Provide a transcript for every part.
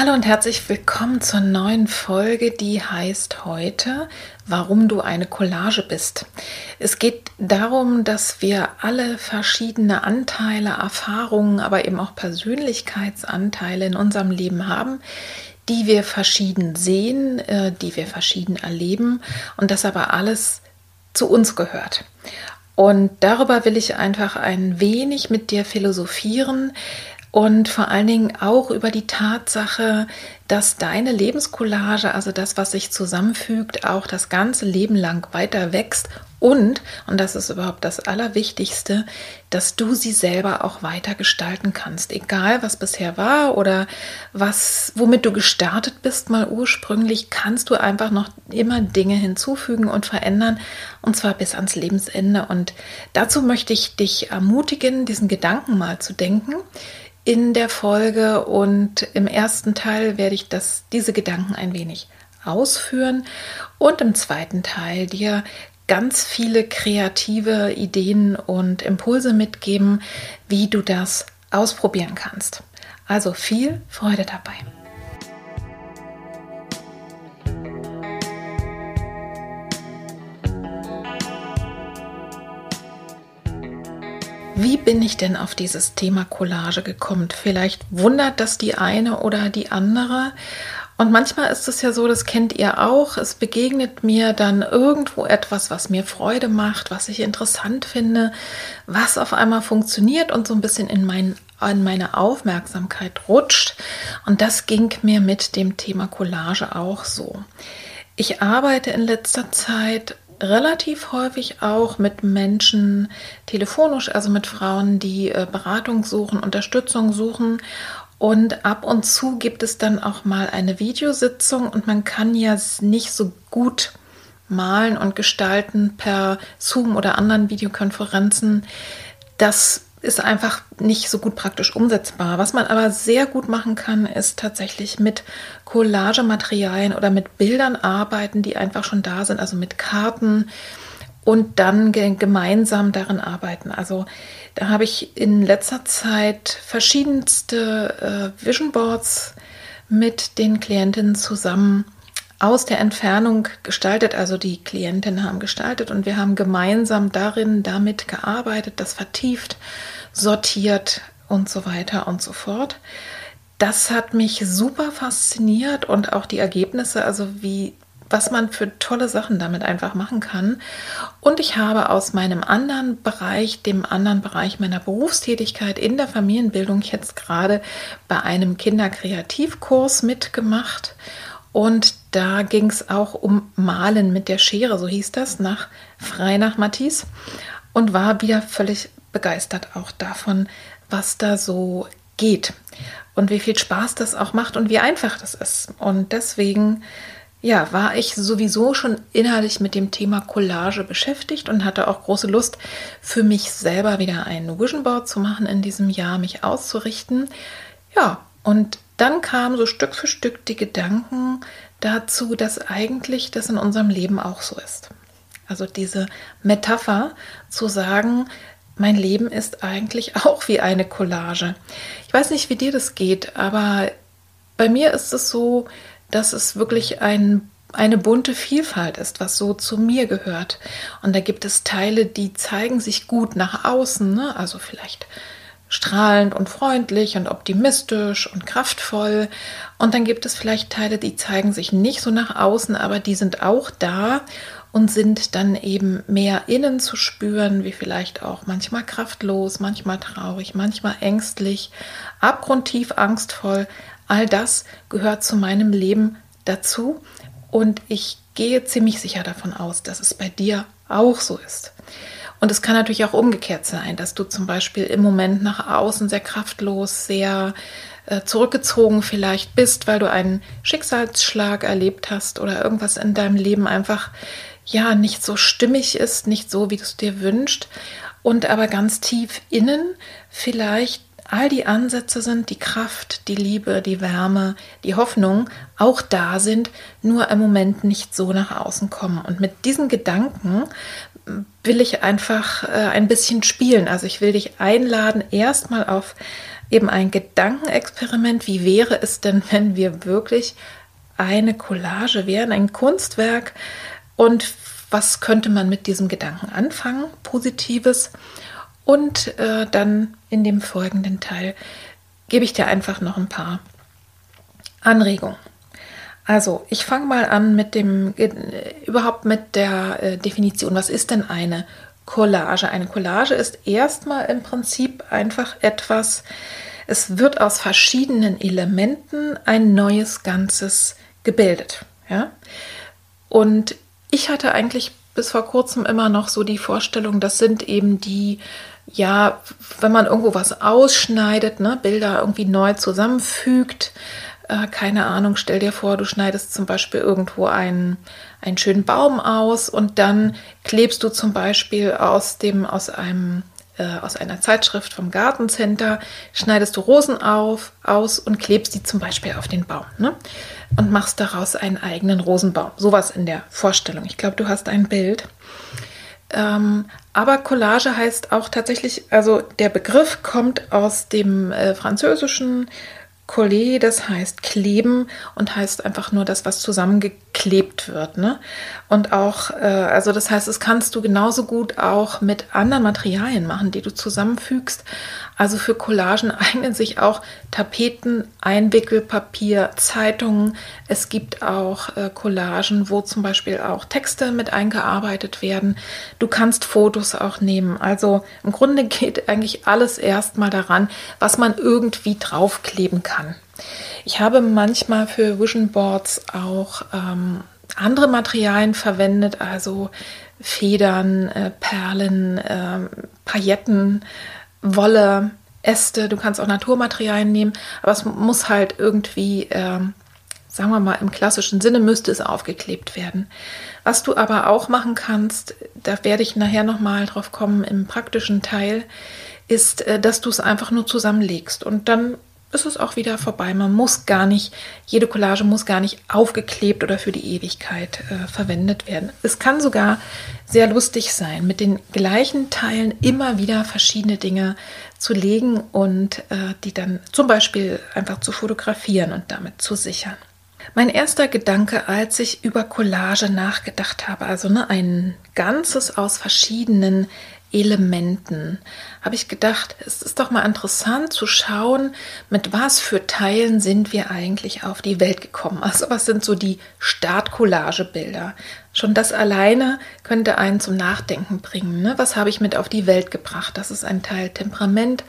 Hallo und herzlich willkommen zur neuen Folge, die heißt heute, warum du eine Collage bist. Es geht darum, dass wir alle verschiedene Anteile, Erfahrungen, aber eben auch Persönlichkeitsanteile in unserem Leben haben, die wir verschieden sehen, äh, die wir verschieden erleben und das aber alles zu uns gehört. Und darüber will ich einfach ein wenig mit dir philosophieren, und vor allen Dingen auch über die Tatsache, dass deine Lebenscollage, also das, was sich zusammenfügt, auch das ganze Leben lang weiter wächst und, und das ist überhaupt das Allerwichtigste, dass du sie selber auch weiter gestalten kannst. Egal, was bisher war oder was, womit du gestartet bist, mal ursprünglich, kannst du einfach noch immer Dinge hinzufügen und verändern und zwar bis ans Lebensende. Und dazu möchte ich dich ermutigen, diesen Gedanken mal zu denken in der Folge und im ersten Teil werde ich das, diese Gedanken ein wenig ausführen und im zweiten Teil dir ganz viele kreative Ideen und Impulse mitgeben, wie du das ausprobieren kannst. Also viel Freude dabei. Wie bin ich denn auf dieses Thema Collage gekommen? Vielleicht wundert das die eine oder die andere. Und manchmal ist es ja so, das kennt ihr auch, es begegnet mir dann irgendwo etwas, was mir Freude macht, was ich interessant finde, was auf einmal funktioniert und so ein bisschen in, mein, in meine Aufmerksamkeit rutscht. Und das ging mir mit dem Thema Collage auch so. Ich arbeite in letzter Zeit relativ häufig auch mit Menschen telefonisch, also mit Frauen, die äh, Beratung suchen, Unterstützung suchen. Und ab und zu gibt es dann auch mal eine Videositzung und man kann ja nicht so gut malen und gestalten per Zoom oder anderen Videokonferenzen. Das ist einfach nicht so gut praktisch umsetzbar. Was man aber sehr gut machen kann, ist tatsächlich mit Collagematerialien oder mit Bildern arbeiten, die einfach schon da sind, also mit Karten und dann gemeinsam darin arbeiten. Also da habe ich in letzter Zeit verschiedenste äh, Vision Boards mit den Klientinnen zusammen aus der Entfernung gestaltet, also die Klientinnen haben gestaltet und wir haben gemeinsam darin damit gearbeitet, das vertieft, sortiert und so weiter und so fort. Das hat mich super fasziniert und auch die Ergebnisse, also wie was man für tolle Sachen damit einfach machen kann. Und ich habe aus meinem anderen Bereich, dem anderen Bereich meiner Berufstätigkeit in der Familienbildung jetzt gerade bei einem Kinderkreativkurs mitgemacht und da ging es auch um Malen mit der Schere, so hieß das, nach frei nach Matisse. Und war wieder völlig begeistert auch davon, was da so geht und wie viel Spaß das auch macht und wie einfach das ist. Und deswegen ja, war ich sowieso schon innerlich mit dem Thema Collage beschäftigt und hatte auch große Lust, für mich selber wieder ein Vision Board zu machen in diesem Jahr, mich auszurichten. Ja, und dann kamen so Stück für Stück die Gedanken dazu, dass eigentlich das in unserem Leben auch so ist. Also diese Metapher zu sagen, mein Leben ist eigentlich auch wie eine Collage. Ich weiß nicht, wie dir das geht, aber bei mir ist es so, dass es wirklich ein, eine bunte Vielfalt ist, was so zu mir gehört. Und da gibt es Teile, die zeigen sich gut nach außen, ne? also vielleicht strahlend und freundlich und optimistisch und kraftvoll. Und dann gibt es vielleicht Teile, die zeigen sich nicht so nach außen, aber die sind auch da und sind dann eben mehr innen zu spüren, wie vielleicht auch manchmal kraftlos, manchmal traurig, manchmal ängstlich, abgrundtief angstvoll. All das gehört zu meinem Leben dazu und ich gehe ziemlich sicher davon aus, dass es bei dir auch so ist. Und es kann natürlich auch umgekehrt sein, dass du zum Beispiel im Moment nach außen sehr kraftlos, sehr äh, zurückgezogen vielleicht bist, weil du einen Schicksalsschlag erlebt hast oder irgendwas in deinem Leben einfach ja nicht so stimmig ist, nicht so, wie du es dir wünschst und aber ganz tief innen vielleicht all die Ansätze sind, die Kraft, die Liebe, die Wärme, die Hoffnung auch da sind, nur im Moment nicht so nach außen kommen. Und mit diesen Gedanken will ich einfach äh, ein bisschen spielen. Also ich will dich einladen, erstmal auf eben ein Gedankenexperiment. Wie wäre es denn, wenn wir wirklich eine Collage wären, ein Kunstwerk? Und was könnte man mit diesem Gedanken anfangen? Positives. Und äh, dann in dem folgenden Teil gebe ich dir einfach noch ein paar Anregungen. Also, ich fange mal an mit dem, äh, überhaupt mit der äh, Definition. Was ist denn eine Collage? Eine Collage ist erstmal im Prinzip einfach etwas, es wird aus verschiedenen Elementen ein neues Ganzes gebildet. Ja? Und ich hatte eigentlich bis vor kurzem immer noch so die Vorstellung, das sind eben die, ja, wenn man irgendwo was ausschneidet, ne, Bilder irgendwie neu zusammenfügt, äh, keine Ahnung, stell dir vor, du schneidest zum Beispiel irgendwo einen, einen schönen Baum aus und dann klebst du zum Beispiel aus dem, aus einem äh, aus einer Zeitschrift vom Gartencenter, schneidest du Rosen auf, aus und klebst die zum Beispiel auf den Baum ne? und machst daraus einen eigenen Rosenbaum. Sowas in der Vorstellung. Ich glaube, du hast ein Bild. Ähm, aber Collage heißt auch tatsächlich, also der Begriff kommt aus dem äh, Französischen Coller, das heißt kleben und heißt einfach nur das, was zusammengeklebt wird. Ne? Und auch, äh, also das heißt, es kannst du genauso gut auch mit anderen Materialien machen, die du zusammenfügst. Also für Collagen eignen sich auch Tapeten, Einwickelpapier, Zeitungen. Es gibt auch äh, Collagen, wo zum Beispiel auch Texte mit eingearbeitet werden. Du kannst Fotos auch nehmen. Also im Grunde geht eigentlich alles erstmal daran, was man irgendwie draufkleben kann. Ich habe manchmal für Vision Boards auch ähm, andere Materialien verwendet, also Federn, äh, Perlen, äh, Pailletten, Wolle, Äste. Du kannst auch Naturmaterialien nehmen, aber es muss halt irgendwie, äh, sagen wir mal, im klassischen Sinne müsste es aufgeklebt werden. Was du aber auch machen kannst, da werde ich nachher nochmal drauf kommen im praktischen Teil, ist, äh, dass du es einfach nur zusammenlegst und dann ist es auch wieder vorbei. Man muss gar nicht, jede Collage muss gar nicht aufgeklebt oder für die Ewigkeit äh, verwendet werden. Es kann sogar sehr lustig sein, mit den gleichen Teilen immer wieder verschiedene Dinge zu legen und äh, die dann zum Beispiel einfach zu fotografieren und damit zu sichern. Mein erster Gedanke, als ich über Collage nachgedacht habe, also ne, ein Ganzes aus verschiedenen Elementen, habe ich gedacht, es ist doch mal interessant zu schauen, mit was für Teilen sind wir eigentlich auf die Welt gekommen. Also was sind so die Startcollagebilder? Schon das alleine könnte einen zum Nachdenken bringen. Ne? Was habe ich mit auf die Welt gebracht? Das ist ein Teil Temperament,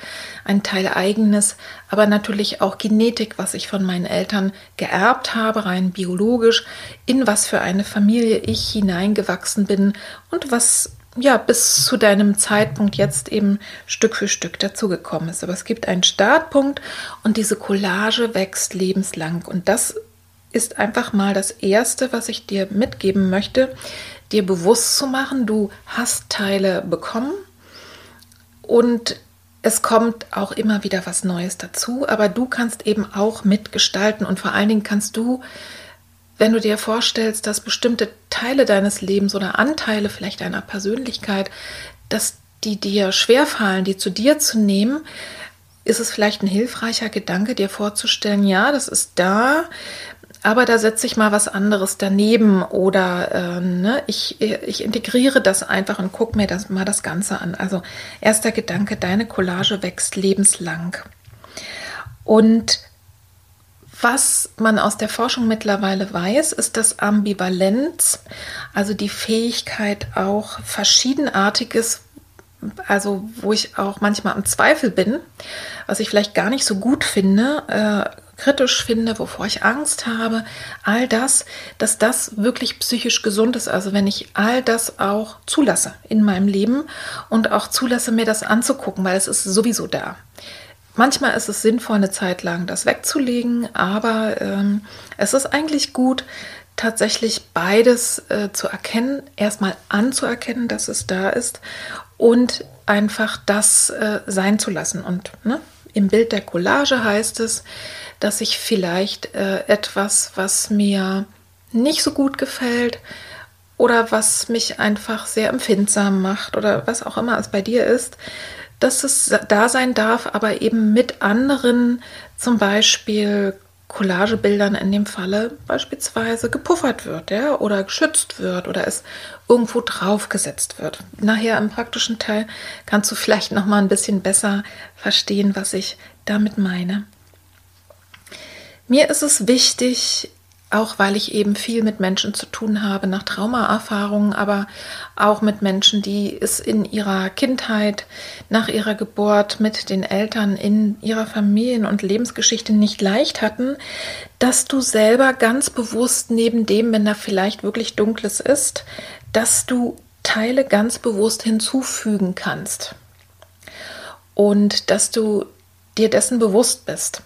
ein Teil eigenes, aber natürlich auch Genetik, was ich von meinen Eltern geerbt habe, rein biologisch, in was für eine Familie ich hineingewachsen bin und was ja, bis zu deinem Zeitpunkt jetzt eben Stück für Stück dazugekommen ist. Aber es gibt einen Startpunkt und diese Collage wächst lebenslang. Und das ist einfach mal das Erste, was ich dir mitgeben möchte, dir bewusst zu machen, du hast Teile bekommen und es kommt auch immer wieder was Neues dazu, aber du kannst eben auch mitgestalten und vor allen Dingen kannst du wenn du dir vorstellst, dass bestimmte Teile deines Lebens oder Anteile vielleicht deiner Persönlichkeit, dass die dir schwerfallen, die zu dir zu nehmen, ist es vielleicht ein hilfreicher Gedanke, dir vorzustellen, ja, das ist da, aber da setze ich mal was anderes daneben oder äh, ne, ich, ich integriere das einfach und gucke mir das mal das Ganze an. Also erster Gedanke, deine Collage wächst lebenslang. Und was man aus der Forschung mittlerweile weiß, ist, dass Ambivalenz, also die Fähigkeit auch verschiedenartiges, also wo ich auch manchmal am Zweifel bin, was ich vielleicht gar nicht so gut finde, äh, kritisch finde, wovor ich Angst habe, all das, dass das wirklich psychisch gesund ist. Also wenn ich all das auch zulasse in meinem Leben und auch zulasse, mir das anzugucken, weil es ist sowieso da. Manchmal ist es sinnvoll, eine Zeit lang das wegzulegen, aber ähm, es ist eigentlich gut, tatsächlich beides äh, zu erkennen, erstmal anzuerkennen, dass es da ist und einfach das äh, sein zu lassen. Und ne, im Bild der Collage heißt es, dass ich vielleicht äh, etwas, was mir nicht so gut gefällt oder was mich einfach sehr empfindsam macht oder was auch immer es bei dir ist, dass es da sein darf, aber eben mit anderen, zum Beispiel Collagebildern in dem Falle beispielsweise gepuffert wird, ja, oder geschützt wird oder es irgendwo draufgesetzt wird. Nachher im praktischen Teil kannst du vielleicht noch mal ein bisschen besser verstehen, was ich damit meine. Mir ist es wichtig, auch weil ich eben viel mit Menschen zu tun habe nach Traumaerfahrungen, aber auch mit Menschen, die es in ihrer Kindheit, nach ihrer Geburt mit den Eltern in ihrer Familien- und Lebensgeschichte nicht leicht hatten, dass du selber ganz bewusst neben dem, wenn da vielleicht wirklich Dunkles ist, dass du Teile ganz bewusst hinzufügen kannst. Und dass du dir dessen bewusst bist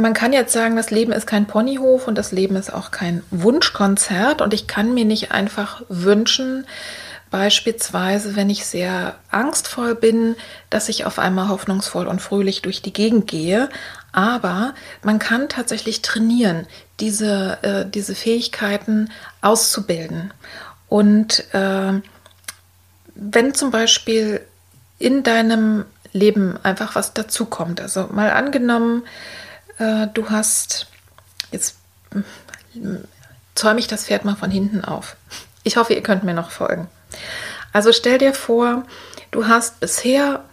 man kann jetzt sagen, das Leben ist kein Ponyhof und das Leben ist auch kein Wunschkonzert und ich kann mir nicht einfach wünschen, beispielsweise, wenn ich sehr angstvoll bin, dass ich auf einmal hoffnungsvoll und fröhlich durch die Gegend gehe. Aber man kann tatsächlich trainieren, diese, äh, diese Fähigkeiten auszubilden. Und äh, wenn zum Beispiel in deinem Leben einfach was dazukommt, also mal angenommen, äh, du hast, jetzt zäume ich das Pferd mal von hinten auf. Ich hoffe, ihr könnt mir noch folgen. Also stell dir vor, du hast bisher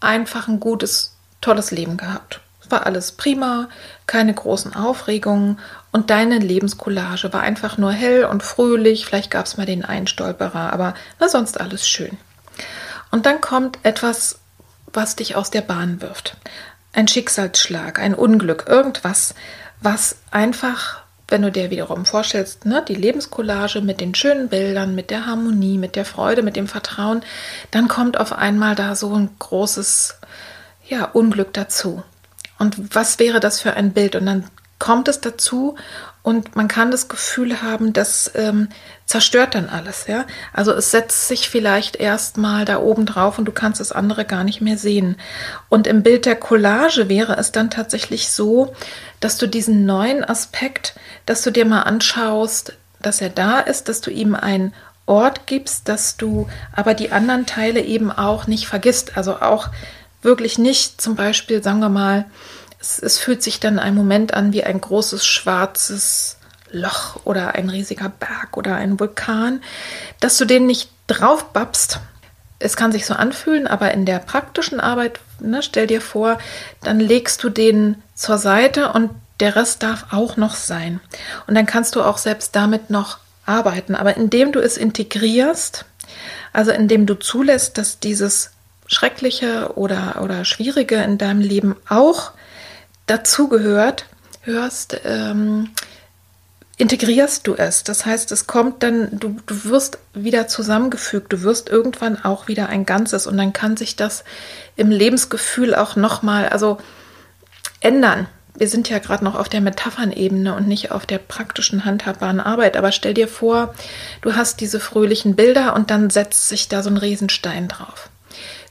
einfach ein gutes, tolles Leben gehabt. Es war alles prima, keine großen Aufregungen und deine Lebenscollage war einfach nur hell und fröhlich. Vielleicht gab es mal den Einstolperer, aber war sonst alles schön. Und dann kommt etwas, was dich aus der Bahn wirft ein Schicksalsschlag, ein Unglück, irgendwas, was einfach, wenn du dir wiederum vorstellst, ne, die Lebenscollage mit den schönen Bildern, mit der Harmonie, mit der Freude, mit dem Vertrauen, dann kommt auf einmal da so ein großes ja, Unglück dazu. Und was wäre das für ein Bild? Und dann kommt es dazu und man kann das Gefühl haben, das ähm, zerstört dann alles. Ja? Also es setzt sich vielleicht erstmal da oben drauf und du kannst das andere gar nicht mehr sehen. Und im Bild der Collage wäre es dann tatsächlich so, dass du diesen neuen Aspekt, dass du dir mal anschaust, dass er da ist, dass du ihm einen Ort gibst, dass du aber die anderen Teile eben auch nicht vergisst. Also auch wirklich nicht zum Beispiel, sagen wir mal, es, es fühlt sich dann ein Moment an wie ein großes schwarzes Loch oder ein riesiger Berg oder ein Vulkan, dass du den nicht draufbabst. Es kann sich so anfühlen, aber in der praktischen Arbeit, ne, stell dir vor, dann legst du den zur Seite und der Rest darf auch noch sein. Und dann kannst du auch selbst damit noch arbeiten. Aber indem du es integrierst, also indem du zulässt, dass dieses Schreckliche oder, oder Schwierige in deinem Leben auch dazugehört, hörst, ähm, integrierst du es. Das heißt, es kommt dann, du, du wirst wieder zusammengefügt, du wirst irgendwann auch wieder ein Ganzes und dann kann sich das im Lebensgefühl auch nochmal, also ändern. Wir sind ja gerade noch auf der Metaphernebene und nicht auf der praktischen, handhabbaren Arbeit. Aber stell dir vor, du hast diese fröhlichen Bilder und dann setzt sich da so ein Riesenstein drauf.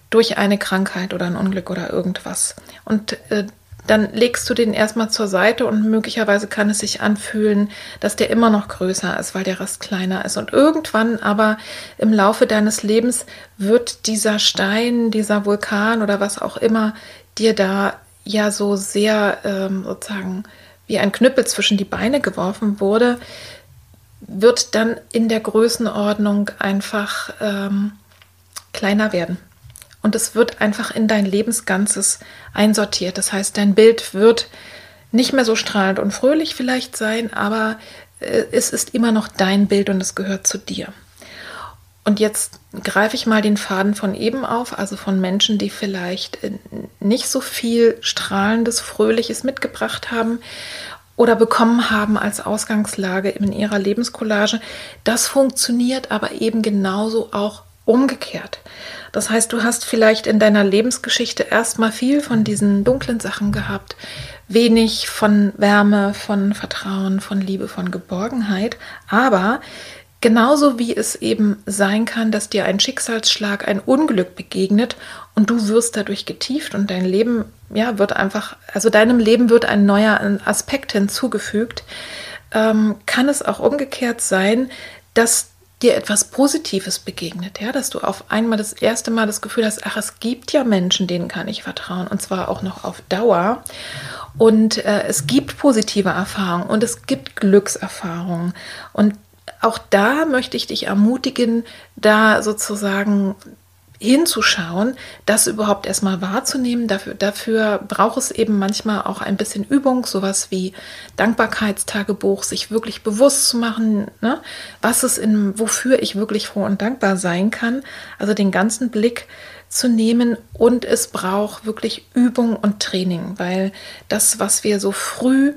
Durch eine Krankheit oder ein Unglück oder irgendwas. Und äh, dann legst du den erstmal zur Seite und möglicherweise kann es sich anfühlen, dass der immer noch größer ist, weil der Rest kleiner ist. Und irgendwann aber im Laufe deines Lebens wird dieser Stein, dieser Vulkan oder was auch immer dir da ja so sehr ähm, sozusagen wie ein Knüppel zwischen die Beine geworfen wurde, wird dann in der Größenordnung einfach ähm, kleiner werden. Und es wird einfach in dein Lebensganzes einsortiert. Das heißt, dein Bild wird nicht mehr so strahlend und fröhlich vielleicht sein, aber äh, es ist immer noch dein Bild und es gehört zu dir. Und jetzt greife ich mal den Faden von eben auf, also von Menschen, die vielleicht äh, nicht so viel strahlendes, fröhliches mitgebracht haben oder bekommen haben als Ausgangslage in ihrer Lebenscollage. Das funktioniert aber eben genauso auch umgekehrt. Das heißt, du hast vielleicht in deiner Lebensgeschichte erstmal viel von diesen dunklen Sachen gehabt, wenig von Wärme, von Vertrauen, von Liebe, von Geborgenheit, aber Genauso wie es eben sein kann, dass dir ein Schicksalsschlag, ein Unglück begegnet und du wirst dadurch getieft und dein Leben, ja, wird einfach, also deinem Leben wird ein neuer Aspekt hinzugefügt, ähm, kann es auch umgekehrt sein, dass dir etwas Positives begegnet, ja, dass du auf einmal das erste Mal das Gefühl hast, ach, es gibt ja Menschen, denen kann ich vertrauen und zwar auch noch auf Dauer. Und äh, es gibt positive Erfahrungen und es gibt Glückserfahrungen. Und auch da möchte ich dich ermutigen, da sozusagen hinzuschauen, das überhaupt erstmal wahrzunehmen. Dafür, dafür braucht es eben manchmal auch ein bisschen Übung, sowas wie Dankbarkeitstagebuch, sich wirklich bewusst zu machen, ne, was es in, wofür ich wirklich froh und dankbar sein kann. Also den ganzen Blick zu nehmen und es braucht wirklich Übung und Training, weil das, was wir so früh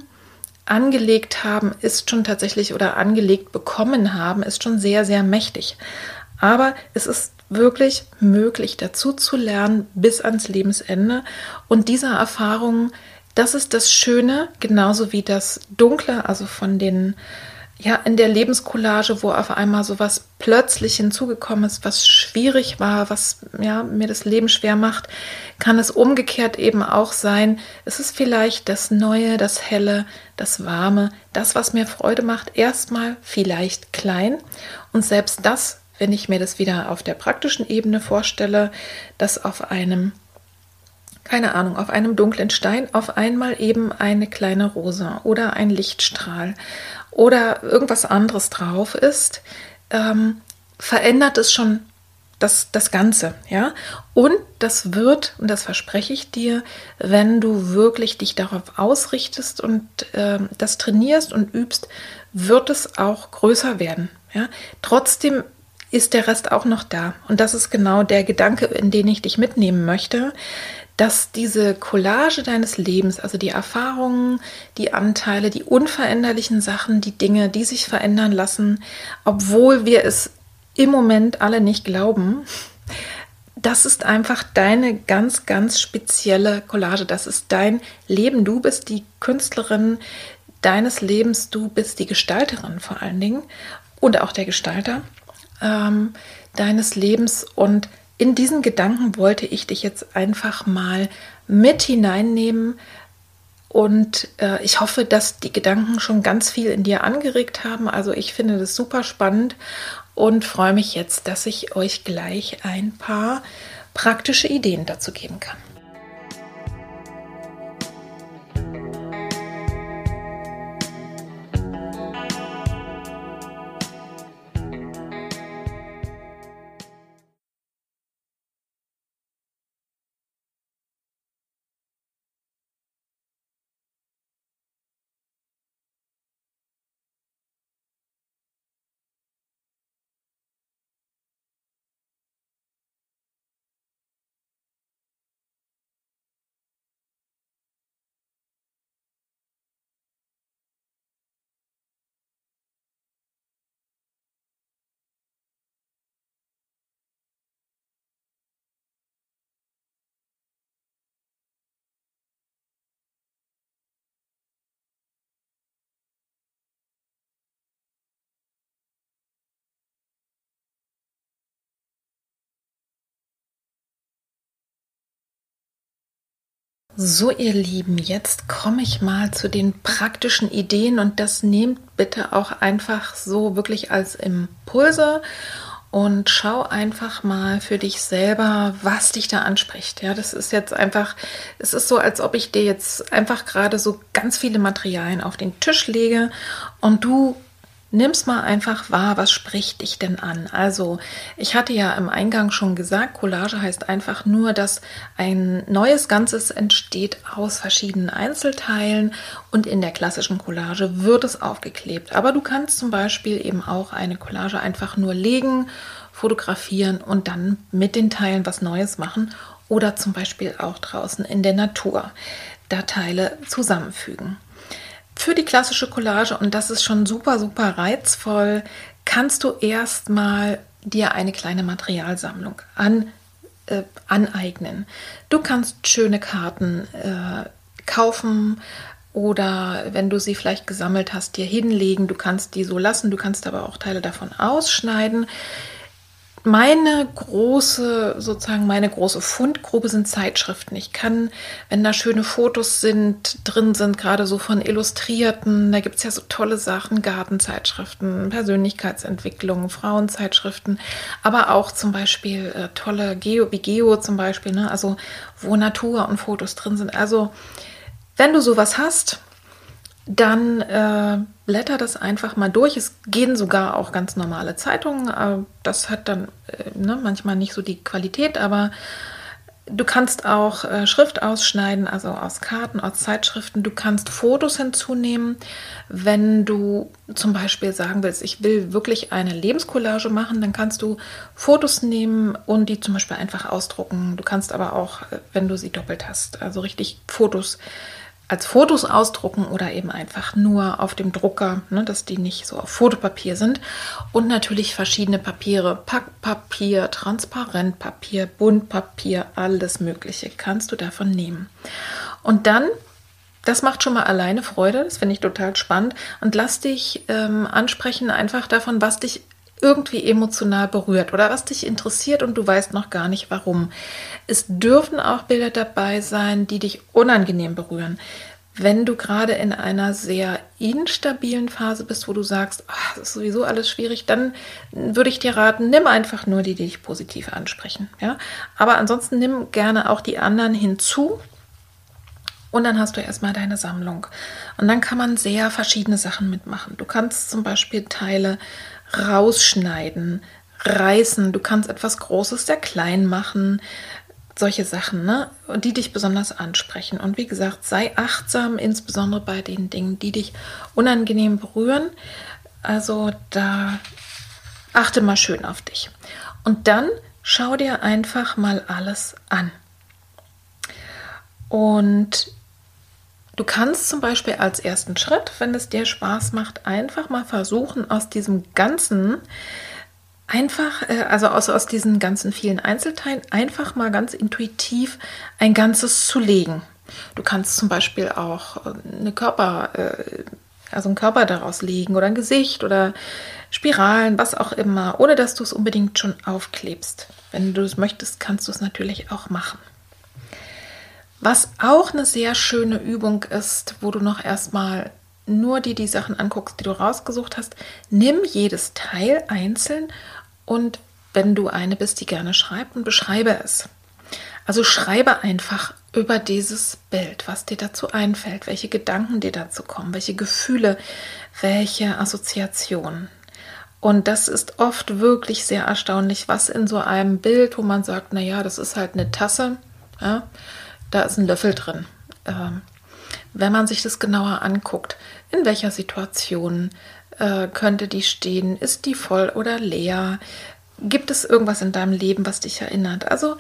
angelegt haben, ist schon tatsächlich oder angelegt bekommen haben, ist schon sehr, sehr mächtig. Aber es ist wirklich möglich, dazu zu lernen bis ans Lebensende. Und diese Erfahrungen, das ist das Schöne, genauso wie das Dunkle, also von den ja, in der Lebenscollage, wo auf einmal so was plötzlich hinzugekommen ist, was schwierig war, was ja, mir das Leben schwer macht, kann es umgekehrt eben auch sein. Es ist vielleicht das Neue, das Helle, das Warme, das, was mir Freude macht, erstmal vielleicht klein. Und selbst das, wenn ich mir das wieder auf der praktischen Ebene vorstelle, dass auf einem keine Ahnung, auf einem dunklen Stein auf einmal eben eine kleine Rose oder ein Lichtstrahl oder irgendwas anderes drauf ist, ähm, verändert es schon das, das Ganze, ja. Und das wird, und das verspreche ich dir, wenn du wirklich dich darauf ausrichtest und äh, das trainierst und übst, wird es auch größer werden, ja. Trotzdem ist der Rest auch noch da. Und das ist genau der Gedanke, in den ich dich mitnehmen möchte dass diese Collage deines Lebens, also die Erfahrungen, die Anteile, die unveränderlichen Sachen, die Dinge, die sich verändern lassen, obwohl wir es im Moment alle nicht glauben, das ist einfach deine ganz, ganz spezielle Collage. Das ist dein Leben. Du bist die Künstlerin deines Lebens. Du bist die Gestalterin vor allen Dingen und auch der Gestalter ähm, deines Lebens. Und in diesen Gedanken wollte ich dich jetzt einfach mal mit hineinnehmen. Und äh, ich hoffe, dass die Gedanken schon ganz viel in dir angeregt haben. Also ich finde das super spannend und freue mich jetzt, dass ich euch gleich ein paar praktische Ideen dazu geben kann. So, ihr Lieben, jetzt komme ich mal zu den praktischen Ideen und das nehmt bitte auch einfach so wirklich als Impulse und schau einfach mal für dich selber, was dich da anspricht. Ja, das ist jetzt einfach, es ist so, als ob ich dir jetzt einfach gerade so ganz viele Materialien auf den Tisch lege und du nimm's mal einfach wahr, was spricht dich denn an? Also, ich hatte ja im Eingang schon gesagt, Collage heißt einfach nur, dass ein neues Ganzes entsteht aus verschiedenen Einzelteilen und in der klassischen Collage wird es aufgeklebt. Aber du kannst zum Beispiel eben auch eine Collage einfach nur legen, fotografieren und dann mit den Teilen was Neues machen oder zum Beispiel auch draußen in der Natur da Teile zusammenfügen. Für die klassische Collage, und das ist schon super, super reizvoll, kannst du erstmal dir eine kleine Materialsammlung an, äh, aneignen. Du kannst schöne Karten äh, kaufen oder wenn du sie vielleicht gesammelt hast, dir hinlegen. Du kannst die so lassen, du kannst aber auch Teile davon ausschneiden meine große, sozusagen meine große Fundgrube sind Zeitschriften. Ich kann, wenn da schöne Fotos sind, drin sind, gerade so von Illustrierten, da gibt es ja so tolle Sachen, Gartenzeitschriften, Persönlichkeitsentwicklung, Frauenzeitschriften, aber auch zum Beispiel äh, tolle Geo, wie Geo zum Beispiel, ne? also wo Natur und Fotos drin sind. Also wenn du sowas hast, dann äh, blätter das einfach mal durch. Es gehen sogar auch ganz normale Zeitungen. Äh, das hat dann äh, ne, manchmal nicht so die Qualität, aber du kannst auch äh, Schrift ausschneiden, also aus Karten, aus Zeitschriften. Du kannst Fotos hinzunehmen, wenn du zum Beispiel sagen willst, ich will wirklich eine Lebenscollage machen, dann kannst du Fotos nehmen und die zum Beispiel einfach ausdrucken. Du kannst aber auch, äh, wenn du sie doppelt hast, also richtig Fotos als Fotos ausdrucken oder eben einfach nur auf dem Drucker, ne, dass die nicht so auf Fotopapier sind. Und natürlich verschiedene Papiere, Packpapier, Transparentpapier, Buntpapier, alles Mögliche kannst du davon nehmen. Und dann, das macht schon mal alleine Freude, das finde ich total spannend. Und lass dich ähm, ansprechen einfach davon, was dich irgendwie emotional berührt oder was dich interessiert und du weißt noch gar nicht warum. Es dürfen auch Bilder dabei sein, die dich unangenehm berühren. Wenn du gerade in einer sehr instabilen Phase bist, wo du sagst, ach, das ist sowieso alles schwierig, dann würde ich dir raten, nimm einfach nur die, die dich positiv ansprechen. Ja? Aber ansonsten nimm gerne auch die anderen hinzu, und dann hast du erstmal deine Sammlung. Und dann kann man sehr verschiedene Sachen mitmachen. Du kannst zum Beispiel Teile rausschneiden, reißen. Du kannst etwas Großes sehr klein machen. Solche Sachen, ne? die dich besonders ansprechen. Und wie gesagt, sei achtsam, insbesondere bei den Dingen, die dich unangenehm berühren. Also da achte mal schön auf dich. Und dann schau dir einfach mal alles an. Und Du kannst zum Beispiel als ersten Schritt, wenn es dir Spaß macht, einfach mal versuchen, aus diesem ganzen einfach, äh, also aus, aus diesen ganzen vielen Einzelteilen, einfach mal ganz intuitiv ein Ganzes zu legen. Du kannst zum Beispiel auch äh, eine Körper, äh, also einen Körper daraus legen oder ein Gesicht oder Spiralen, was auch immer, ohne dass du es unbedingt schon aufklebst. Wenn du es möchtest, kannst du es natürlich auch machen. Was auch eine sehr schöne Übung ist, wo du noch erstmal nur die, die Sachen anguckst, die du rausgesucht hast, nimm jedes Teil einzeln und wenn du eine bist, die gerne schreibt, und beschreibe es. Also schreibe einfach über dieses Bild, was dir dazu einfällt, welche Gedanken dir dazu kommen, welche Gefühle, welche Assoziationen. Und das ist oft wirklich sehr erstaunlich, was in so einem Bild, wo man sagt, naja, das ist halt eine Tasse, ja, da ist ein Löffel drin. Ähm, wenn man sich das genauer anguckt, in welcher Situation äh, könnte die stehen? Ist die voll oder leer? Gibt es irgendwas in deinem Leben, was dich erinnert? Also,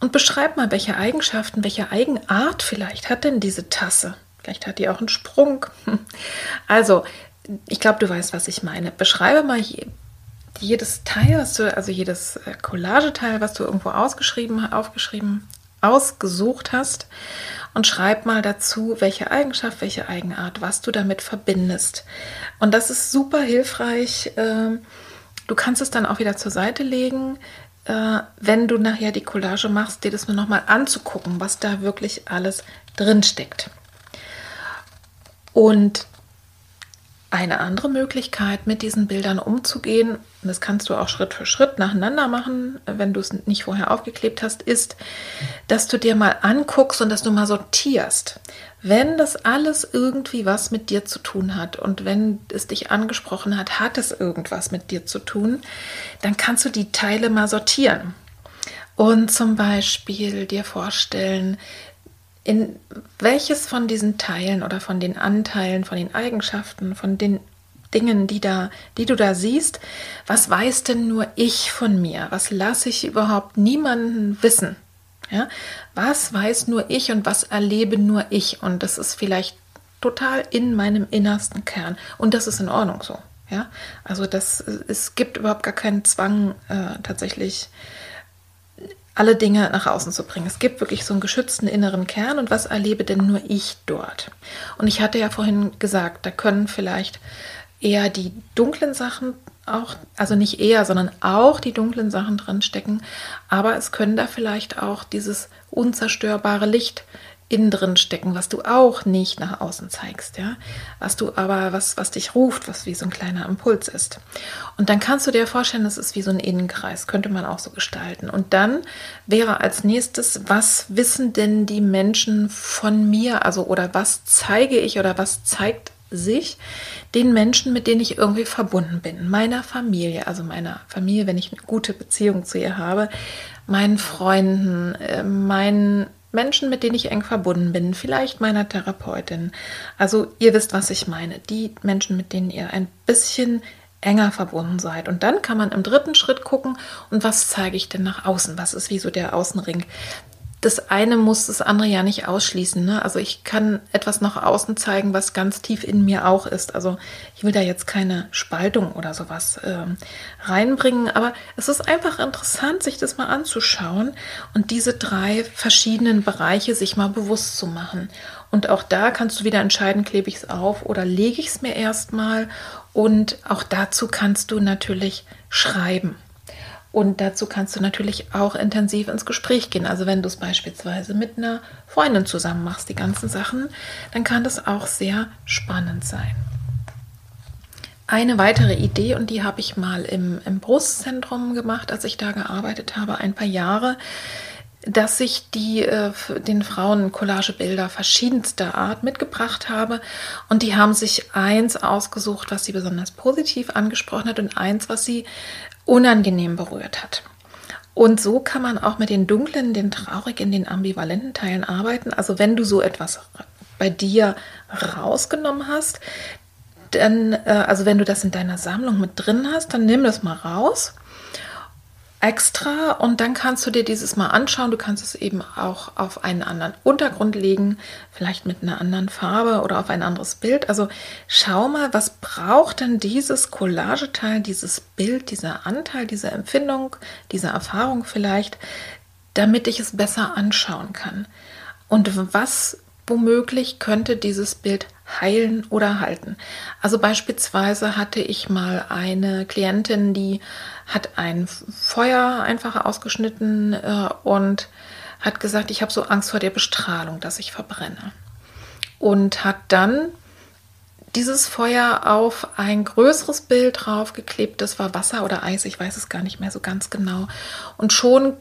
und beschreib mal, welche Eigenschaften, welche Eigenart vielleicht hat denn diese Tasse? Vielleicht hat die auch einen Sprung. Also, ich glaube, du weißt, was ich meine. Beschreibe mal jedes Teil, was du, also jedes äh, Collageteil, was du irgendwo ausgeschrieben, aufgeschrieben ausgesucht hast und schreib mal dazu, welche Eigenschaft, welche Eigenart, was du damit verbindest. Und das ist super hilfreich. Ähm, du kannst es dann auch wieder zur Seite legen, äh, wenn du nachher die Collage machst, dir das nur nochmal anzugucken, was da wirklich alles drin steckt. Und Eine andere Möglichkeit, mit diesen Bildern umzugehen, das kannst du auch Schritt für Schritt nacheinander machen, wenn du es nicht vorher aufgeklebt hast, ist, dass du dir mal anguckst und dass du mal sortierst. Wenn das alles irgendwie was mit dir zu tun hat und wenn es dich angesprochen hat, hat es irgendwas mit dir zu tun, dann kannst du die Teile mal sortieren. Und zum Beispiel dir vorstellen, in welches von diesen Teilen oder von den Anteilen, von den Eigenschaften, von den Dingen, die da, die du da siehst, was weiß denn nur ich von mir? Was lasse ich überhaupt niemanden wissen? Ja? Was weiß nur ich und was erlebe nur ich? Und das ist vielleicht total in meinem innersten Kern. Und das ist in Ordnung so. Ja? Also das, es gibt überhaupt gar keinen Zwang, äh, tatsächlich alle Dinge nach außen zu bringen. Es gibt wirklich so einen geschützten inneren Kern und was erlebe denn nur ich dort? Und ich hatte ja vorhin gesagt, da können vielleicht eher die dunklen Sachen auch, also nicht eher, sondern auch die dunklen Sachen drin stecken, aber es können da vielleicht auch dieses unzerstörbare Licht innen drin stecken, was du auch nicht nach außen zeigst, ja, was du aber, was, was dich ruft, was wie so ein kleiner Impuls ist. Und dann kannst du dir vorstellen, das ist wie so ein Innenkreis, könnte man auch so gestalten. Und dann wäre als nächstes, was wissen denn die Menschen von mir, also oder was zeige ich oder was zeigt sich den Menschen, mit denen ich irgendwie verbunden bin, meiner Familie, also meiner Familie, wenn ich eine gute Beziehung zu ihr habe, meinen Freunden, äh, meinen Menschen, mit denen ich eng verbunden bin, vielleicht meiner Therapeutin. Also ihr wisst, was ich meine. Die Menschen, mit denen ihr ein bisschen enger verbunden seid. Und dann kann man im dritten Schritt gucken, und was zeige ich denn nach außen? Was ist wie so der Außenring? Das eine muss das andere ja nicht ausschließen. Ne? Also ich kann etwas nach außen zeigen, was ganz tief in mir auch ist. Also ich will da jetzt keine Spaltung oder sowas ähm, reinbringen, aber es ist einfach interessant, sich das mal anzuschauen und diese drei verschiedenen Bereiche sich mal bewusst zu machen. Und auch da kannst du wieder entscheiden, klebe ich es auf oder lege ich es mir erstmal. Und auch dazu kannst du natürlich schreiben. Und dazu kannst du natürlich auch intensiv ins Gespräch gehen. Also wenn du es beispielsweise mit einer Freundin zusammen machst, die ganzen Sachen, dann kann das auch sehr spannend sein. Eine weitere Idee, und die habe ich mal im, im Brustzentrum gemacht, als ich da gearbeitet habe, ein paar Jahre, dass ich die, äh, den Frauen Collagebilder verschiedenster Art mitgebracht habe. Und die haben sich eins ausgesucht, was sie besonders positiv angesprochen hat und eins, was sie unangenehm berührt hat. Und so kann man auch mit den dunklen, den traurigen, den ambivalenten Teilen arbeiten. Also wenn du so etwas bei dir rausgenommen hast, dann, äh, also wenn du das in deiner Sammlung mit drin hast, dann nimm das mal raus extra und dann kannst du dir dieses mal anschauen. Du kannst es eben auch auf einen anderen Untergrund legen, vielleicht mit einer anderen Farbe oder auf ein anderes Bild. Also schau mal, was braucht denn dieses Collageteil, dieses Bild, dieser Anteil, diese Empfindung, diese Erfahrung vielleicht, damit ich es besser anschauen kann. Und was womöglich könnte dieses Bild heilen oder halten. Also beispielsweise hatte ich mal eine Klientin, die hat ein Feuer einfach ausgeschnitten äh, und hat gesagt, ich habe so Angst vor der Bestrahlung, dass ich verbrenne. Und hat dann dieses Feuer auf ein größeres Bild draufgeklebt. Das war Wasser oder Eis, ich weiß es gar nicht mehr so ganz genau. Und schon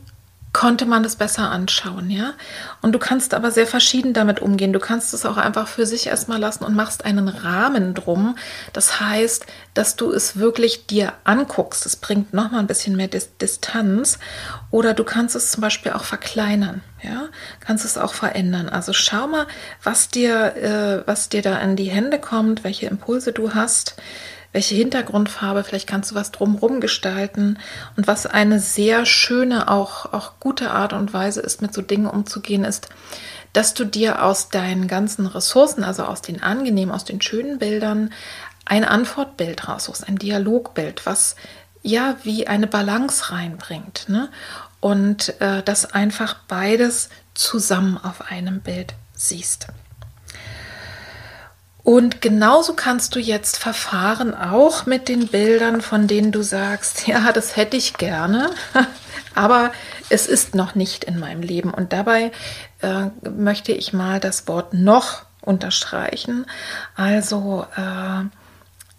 konnte man das besser anschauen, ja. Und du kannst aber sehr verschieden damit umgehen. Du kannst es auch einfach für sich erstmal lassen und machst einen Rahmen drum. Das heißt, dass du es wirklich dir anguckst. Es bringt nochmal ein bisschen mehr Dis Distanz. Oder du kannst es zum Beispiel auch verkleinern, ja. Kannst es auch verändern. Also schau mal, was dir, äh, was dir da in die Hände kommt, welche Impulse du hast welche Hintergrundfarbe, vielleicht kannst du was drumherum gestalten. Und was eine sehr schöne, auch, auch gute Art und Weise ist, mit so Dingen umzugehen, ist, dass du dir aus deinen ganzen Ressourcen, also aus den angenehmen, aus den schönen Bildern, ein Antwortbild raussuchst, ein Dialogbild, was ja wie eine Balance reinbringt. Ne? Und äh, das einfach beides zusammen auf einem Bild siehst. Und genauso kannst du jetzt verfahren, auch mit den Bildern, von denen du sagst, ja, das hätte ich gerne, aber es ist noch nicht in meinem Leben. Und dabei äh, möchte ich mal das Wort noch unterstreichen. Also äh,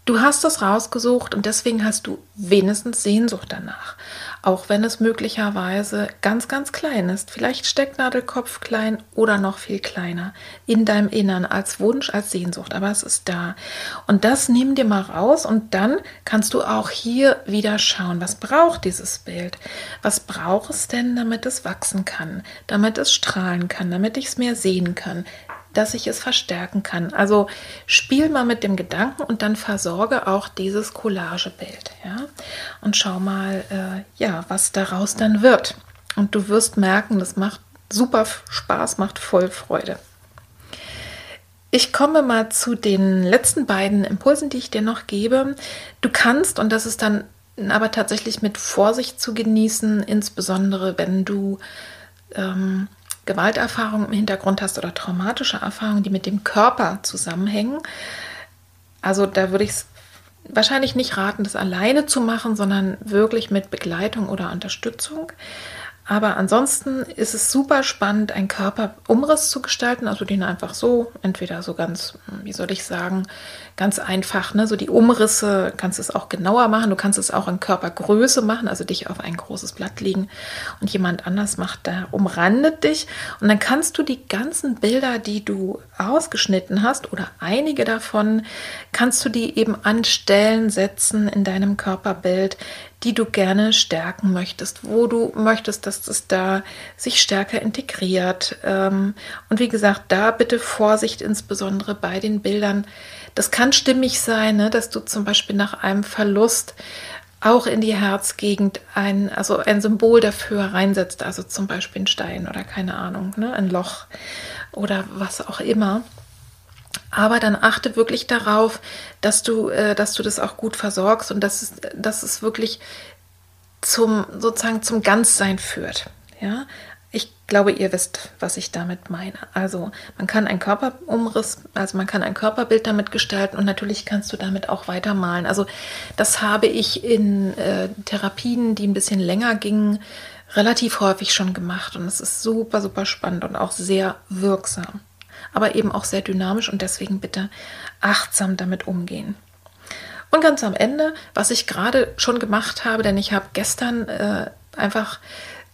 Du hast es rausgesucht und deswegen hast du wenigstens Sehnsucht danach. Auch wenn es möglicherweise ganz, ganz klein ist. Vielleicht Stecknadelkopf klein oder noch viel kleiner in deinem Innern als Wunsch, als Sehnsucht. Aber es ist da. Und das nimm dir mal raus und dann kannst du auch hier wieder schauen, was braucht dieses Bild? Was braucht es denn, damit es wachsen kann, damit es strahlen kann, damit ich es mehr sehen kann? Dass ich es verstärken kann. Also spiel mal mit dem Gedanken und dann versorge auch dieses Collagebild. Ja? Und schau mal, äh, ja, was daraus dann wird. Und du wirst merken, das macht super Spaß, macht voll Freude. Ich komme mal zu den letzten beiden Impulsen, die ich dir noch gebe. Du kannst, und das ist dann aber tatsächlich mit Vorsicht zu genießen, insbesondere wenn du ähm, Gewalterfahrungen im Hintergrund hast oder traumatische Erfahrungen, die mit dem Körper zusammenhängen. Also da würde ich es wahrscheinlich nicht raten, das alleine zu machen, sondern wirklich mit Begleitung oder Unterstützung. Aber ansonsten ist es super spannend, einen Körperumriss zu gestalten, also den einfach so, entweder so ganz, wie soll ich sagen, ganz einfach, ne? so die Umrisse, kannst du es auch genauer machen, du kannst es auch in Körpergröße machen, also dich auf ein großes Blatt legen und jemand anders macht da, umrandet dich und dann kannst du die ganzen Bilder, die du ausgeschnitten hast oder einige davon, kannst du die eben an Stellen setzen in deinem Körperbild, die du gerne stärken möchtest, wo du möchtest, dass es da sich stärker integriert. Ähm, und wie gesagt, da bitte Vorsicht, insbesondere bei den Bildern. Das kann stimmig sein, ne, dass du zum Beispiel nach einem Verlust auch in die Herzgegend ein, also ein Symbol dafür reinsetzt, also zum Beispiel ein Stein oder keine Ahnung, ne, ein Loch oder was auch immer. Aber dann achte wirklich darauf, dass du, äh, dass du das auch gut versorgst und dass es, dass es wirklich zum, sozusagen zum Ganzsein führt. Ja, ich glaube, ihr wisst, was ich damit meine. Also man kann einen Körperumriss, also man kann ein Körperbild damit gestalten und natürlich kannst du damit auch weitermalen. Also das habe ich in äh, Therapien, die ein bisschen länger gingen, relativ häufig schon gemacht und es ist super, super spannend und auch sehr wirksam aber eben auch sehr dynamisch und deswegen bitte achtsam damit umgehen. Und ganz am Ende, was ich gerade schon gemacht habe, denn ich habe gestern äh, einfach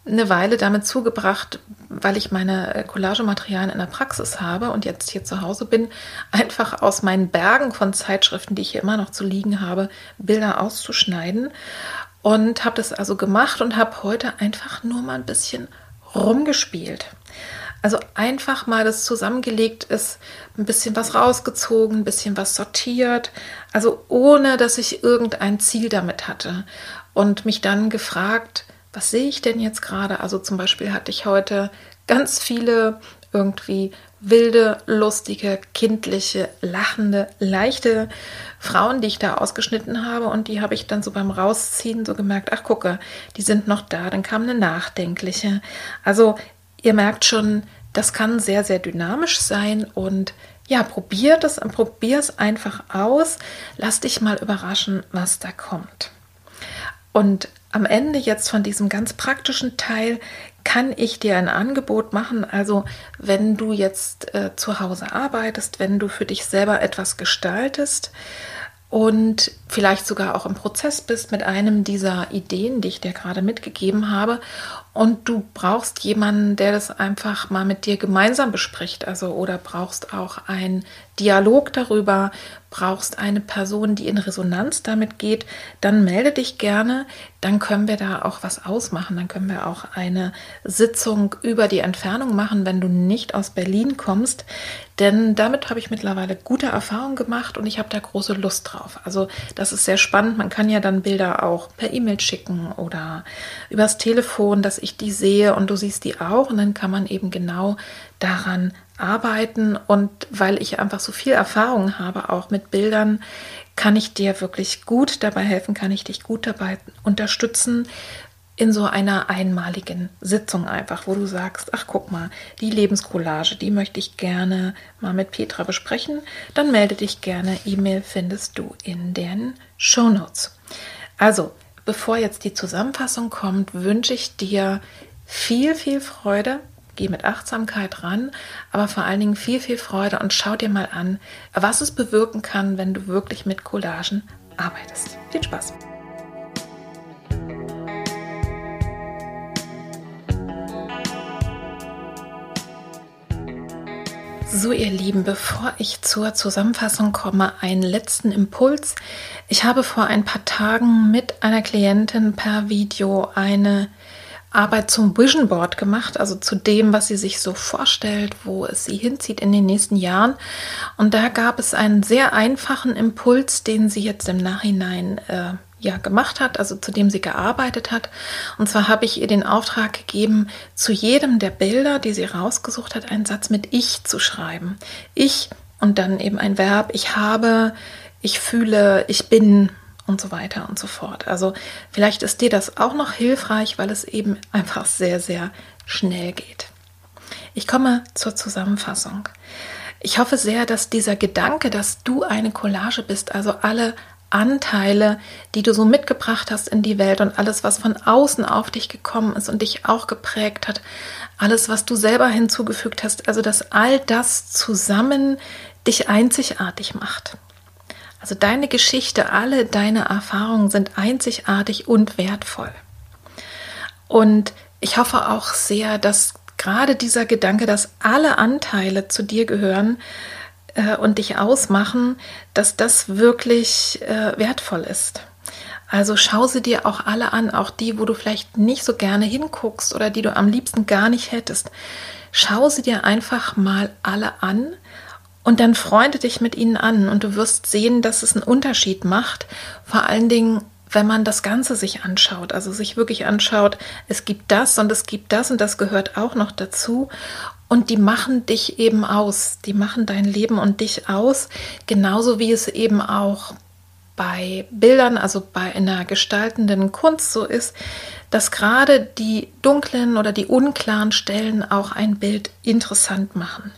eine Weile damit zugebracht, weil ich meine äh, Collagematerialien in der Praxis habe und jetzt hier zu Hause bin, einfach aus meinen Bergen von Zeitschriften, die ich hier immer noch zu liegen habe, Bilder auszuschneiden. Und habe das also gemacht und habe heute einfach nur mal ein bisschen rumgespielt. Also einfach mal das zusammengelegt ist, ein bisschen was rausgezogen, ein bisschen was sortiert, also ohne dass ich irgendein Ziel damit hatte und mich dann gefragt, was sehe ich denn jetzt gerade? Also zum Beispiel hatte ich heute ganz viele irgendwie wilde, lustige, kindliche, lachende, leichte Frauen, die ich da ausgeschnitten habe. Und die habe ich dann so beim Rausziehen so gemerkt, ach gucke, die sind noch da. Dann kam eine nachdenkliche. Also ihr merkt schon, das kann sehr, sehr dynamisch sein und ja, probier das, probier es einfach aus. Lass dich mal überraschen, was da kommt. Und am Ende jetzt von diesem ganz praktischen Teil kann ich dir ein Angebot machen. Also wenn du jetzt äh, zu Hause arbeitest, wenn du für dich selber etwas gestaltest, und vielleicht sogar auch im Prozess bist mit einem dieser Ideen, die ich dir gerade mitgegeben habe. Und du brauchst jemanden, der das einfach mal mit dir gemeinsam bespricht, also oder brauchst auch einen Dialog darüber, brauchst eine Person, die in Resonanz damit geht, dann melde dich gerne, dann können wir da auch was ausmachen, dann können wir auch eine Sitzung über die Entfernung machen, wenn du nicht aus Berlin kommst, denn damit habe ich mittlerweile gute Erfahrungen gemacht und ich habe da große Lust drauf. Also das ist sehr spannend, man kann ja dann Bilder auch per E-Mail schicken oder übers Telefon, dass ich die sehe und du siehst die auch. Und dann kann man eben genau daran arbeiten und weil ich einfach so viel Erfahrung habe, auch mit Bildern, kann ich dir wirklich gut dabei helfen, kann ich dich gut dabei unterstützen in so einer einmaligen Sitzung einfach, wo du sagst, ach guck mal, die Lebenscollage, die möchte ich gerne mal mit Petra besprechen, dann melde dich gerne. E-Mail findest du in den Show Notes. Also, bevor jetzt die Zusammenfassung kommt, wünsche ich dir viel, viel Freude geh mit Achtsamkeit ran, aber vor allen Dingen viel, viel Freude und schau dir mal an, was es bewirken kann, wenn du wirklich mit Collagen arbeitest. Viel Spaß! So, ihr Lieben, bevor ich zur Zusammenfassung komme, einen letzten Impuls. Ich habe vor ein paar Tagen mit einer Klientin per Video eine Arbeit zum Vision Board gemacht, also zu dem, was sie sich so vorstellt, wo es sie hinzieht in den nächsten Jahren. Und da gab es einen sehr einfachen Impuls, den sie jetzt im Nachhinein äh, ja gemacht hat, also zu dem sie gearbeitet hat. Und zwar habe ich ihr den Auftrag gegeben, zu jedem der Bilder, die sie rausgesucht hat, einen Satz mit ich zu schreiben. Ich und dann eben ein Verb, ich habe, ich fühle, ich bin und so weiter und so fort. Also vielleicht ist dir das auch noch hilfreich, weil es eben einfach sehr, sehr schnell geht. Ich komme zur Zusammenfassung. Ich hoffe sehr, dass dieser Gedanke, dass du eine Collage bist, also alle Anteile, die du so mitgebracht hast in die Welt und alles, was von außen auf dich gekommen ist und dich auch geprägt hat, alles, was du selber hinzugefügt hast, also dass all das zusammen dich einzigartig macht. Also deine Geschichte, alle deine Erfahrungen sind einzigartig und wertvoll. Und ich hoffe auch sehr, dass gerade dieser Gedanke, dass alle Anteile zu dir gehören, äh, und dich ausmachen, dass das wirklich äh, wertvoll ist. Also schau sie dir auch alle an, auch die, wo du vielleicht nicht so gerne hinguckst oder die du am liebsten gar nicht hättest. Schau sie dir einfach mal alle an und dann freunde dich mit ihnen an und du wirst sehen, dass es einen Unterschied macht. Vor allen Dingen, wenn man das Ganze sich anschaut, also sich wirklich anschaut, es gibt das und es gibt das und das gehört auch noch dazu. Und die machen dich eben aus, die machen dein Leben und dich aus, genauso wie es eben auch bei Bildern, also bei einer gestaltenden Kunst so ist, dass gerade die dunklen oder die unklaren Stellen auch ein Bild interessant machen.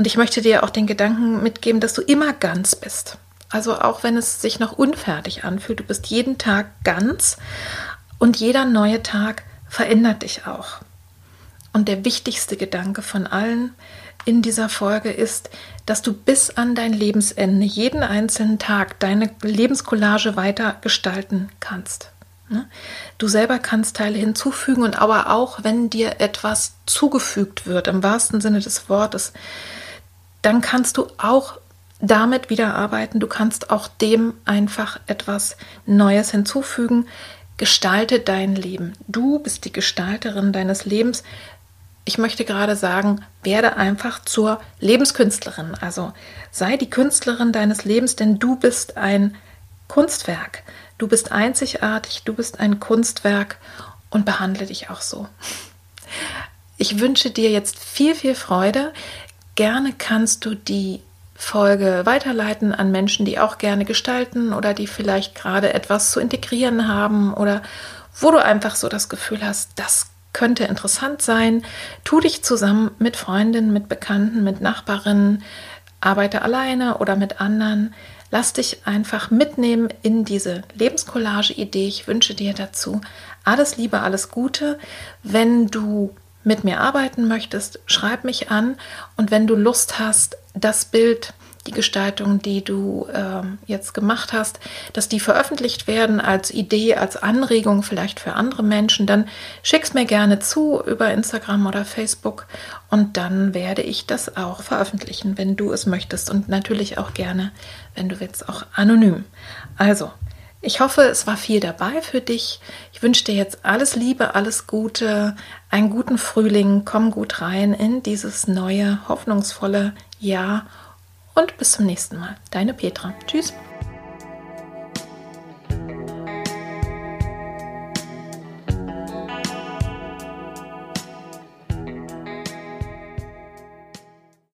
Und ich möchte dir auch den Gedanken mitgeben, dass du immer ganz bist. Also auch wenn es sich noch unfertig anfühlt, du bist jeden Tag ganz und jeder neue Tag verändert dich auch. Und der wichtigste Gedanke von allen in dieser Folge ist, dass du bis an dein Lebensende jeden einzelnen Tag deine Lebenscollage weiter gestalten kannst. Ne? Du selber kannst Teile hinzufügen und aber auch, wenn dir etwas zugefügt wird, im wahrsten Sinne des Wortes, dann kannst du auch damit wieder arbeiten. Du kannst auch dem einfach etwas Neues hinzufügen. Gestalte dein Leben. Du bist die Gestalterin deines Lebens ich möchte gerade sagen, werde einfach zur Lebenskünstlerin. Also sei die Künstlerin deines Lebens, denn du bist ein Kunstwerk. Du bist einzigartig, du bist ein Kunstwerk und behandle dich auch so. Ich wünsche dir jetzt viel, viel Freude. Gerne kannst du die Folge weiterleiten an Menschen, die auch gerne gestalten oder die vielleicht gerade etwas zu integrieren haben oder wo du einfach so das Gefühl hast, das könnte interessant sein. Tu dich zusammen mit Freundinnen, mit Bekannten, mit Nachbarinnen, arbeite alleine oder mit anderen. Lass dich einfach mitnehmen in diese Lebenscollage-Idee. Ich wünsche dir dazu alles Liebe, alles Gute. Wenn du mit mir arbeiten möchtest, schreib mich an und wenn du Lust hast, das Bild die Gestaltung, die du äh, jetzt gemacht hast, dass die veröffentlicht werden als Idee, als Anregung vielleicht für andere Menschen, dann schick's mir gerne zu über Instagram oder Facebook und dann werde ich das auch veröffentlichen, wenn du es möchtest und natürlich auch gerne, wenn du willst, auch anonym. Also, ich hoffe, es war viel dabei für dich. Ich wünsche dir jetzt alles Liebe, alles Gute, einen guten Frühling, komm gut rein in dieses neue, hoffnungsvolle Jahr und bis zum nächsten Mal. Deine Petra. Tschüss.